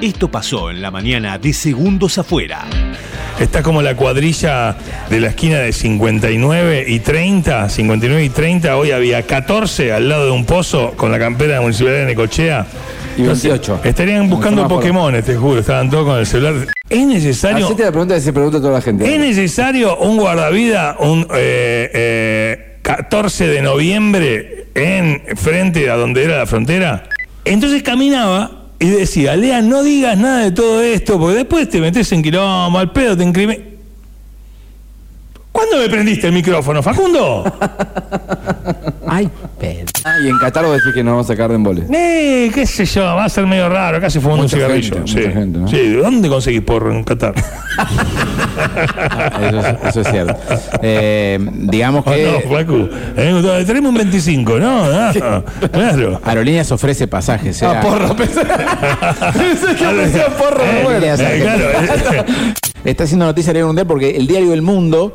Esto pasó en la mañana de Segundos Afuera. Está como la cuadrilla de la esquina de 59 y 30. 59 y 30. Hoy había 14 al lado de un pozo con la campera de la Municipalidad de Necochea. Y 28. Estarían buscando. Pokémon, te juro. Estaban todos con el celular. ¿Es necesario, Hacete la pregunta que se pregunta toda la gente. ¿es necesario un guardavida un eh, eh, 14 de noviembre en frente a donde era la frontera? Entonces caminaba y decía, Lea, no digas nada de todo esto, porque después te metes en quilombo, al pedo, te encrimen. ¿Cuándo me prendiste el micrófono, Facundo? Ay, Pedro. Ah, y en Qatar vos decís que nos vamos a sacar de embole. Eh, qué sé yo, va a ser medio raro, casi fumando un Mucha cigarrillo. gente, sí. mucha gente, ¿no? Sí, ¿de dónde conseguís porro en Qatar? Eso, es- eso es cierto. Eh, digamos Ah, que no, Flaco. Eh, tenemos un 25, ¿no? Ah, claro. Aerolíneas ofrece pasajes. Ah, ¿eh? porro, pensé. pensé que ofrecía porro. Eh, bueno. Aerolíneas eh, claro. Está haciendo noticia a nivel mundial porque el diario El Mundo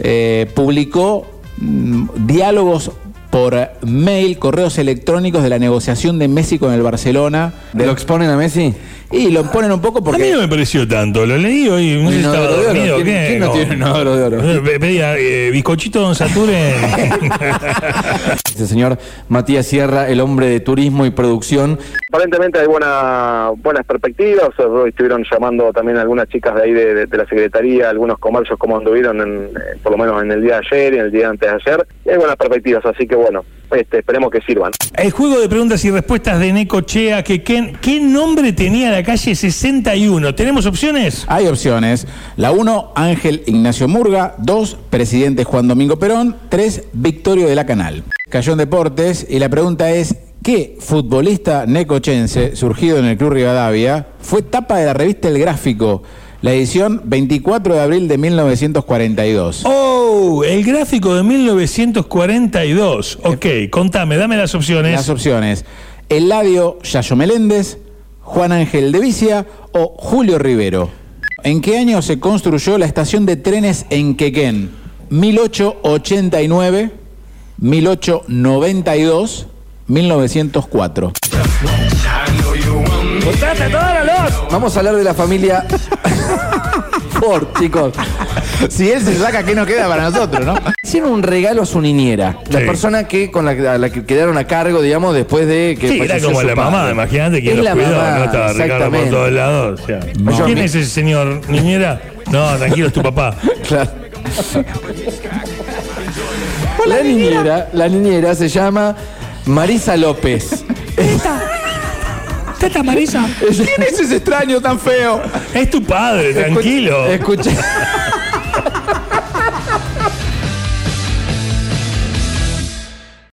eh, publicó mm, diálogos por mail, correos electrónicos de la negociación de Messi con el Barcelona. ¿Lo exponen a Messi? Y lo ponen un poco A mí porque... no me pareció tanto, lo leí hoy, no sé si Un estaba oro. dormido ¿Quién- qué. quién no No. tiene un inodoro de oro? Pedía eh, bizcochito Don Sature. Ese señor Matías Sierra, el hombre de turismo y producción. Aparentemente hay buena, buenas perspectivas. Hoy estuvieron llamando también algunas chicas de ahí de, de- de la Secretaría, algunos comercios como anduvieron, en, eh, por lo menos en el día de ayer y en el día antes de ayer. Y hay buenas perspectivas, así que bueno, este, esperemos que sirvan. El juego de preguntas y respuestas de Necochea, que ¿qué, qué nombre tenía la calle 61? ¿Tenemos opciones? Hay opciones. La 1, Ángel Ignacio Murga. 2, Presidente Juan Domingo Perón. 3, Victorio de la Canal. Cayó en Deportes y la pregunta es, ¿qué futbolista necochense surgido en el Club Rivadavia fue tapa de la revista El Gráfico, la edición 24 de abril de 1942? Oh, el gráfico de 1942. Ok, contame, dame las opciones. Las opciones, Eladio Yayo Meléndez, Juan Ángel de Vicia o Julio Rivero. ¿En qué año se construyó la estación de trenes en Quequén? 1889, 1892, 1904. Vamos a hablar de la familia Ford, chicos. Si él se saca, ¿qué nos queda para nosotros, no? Hicieron un regalo a su niñera, la Sí. persona que con la, a la que quedaron a cargo, digamos, después de que Sí, era falleció como su la padre. mamá, imagínate quién Es los la cuidó, mamá, no estaba Ricardo por exactamente. todos lados. o sea. Yo- ¿Quién es ese señor, niñera? No, tranquilo, es tu papá. Claro. la niñera, la niñera se llama Marisa López. Teta Marisa, ¿Quién es ese extraño tan feo? es tu padre, tranquilo. Escucha.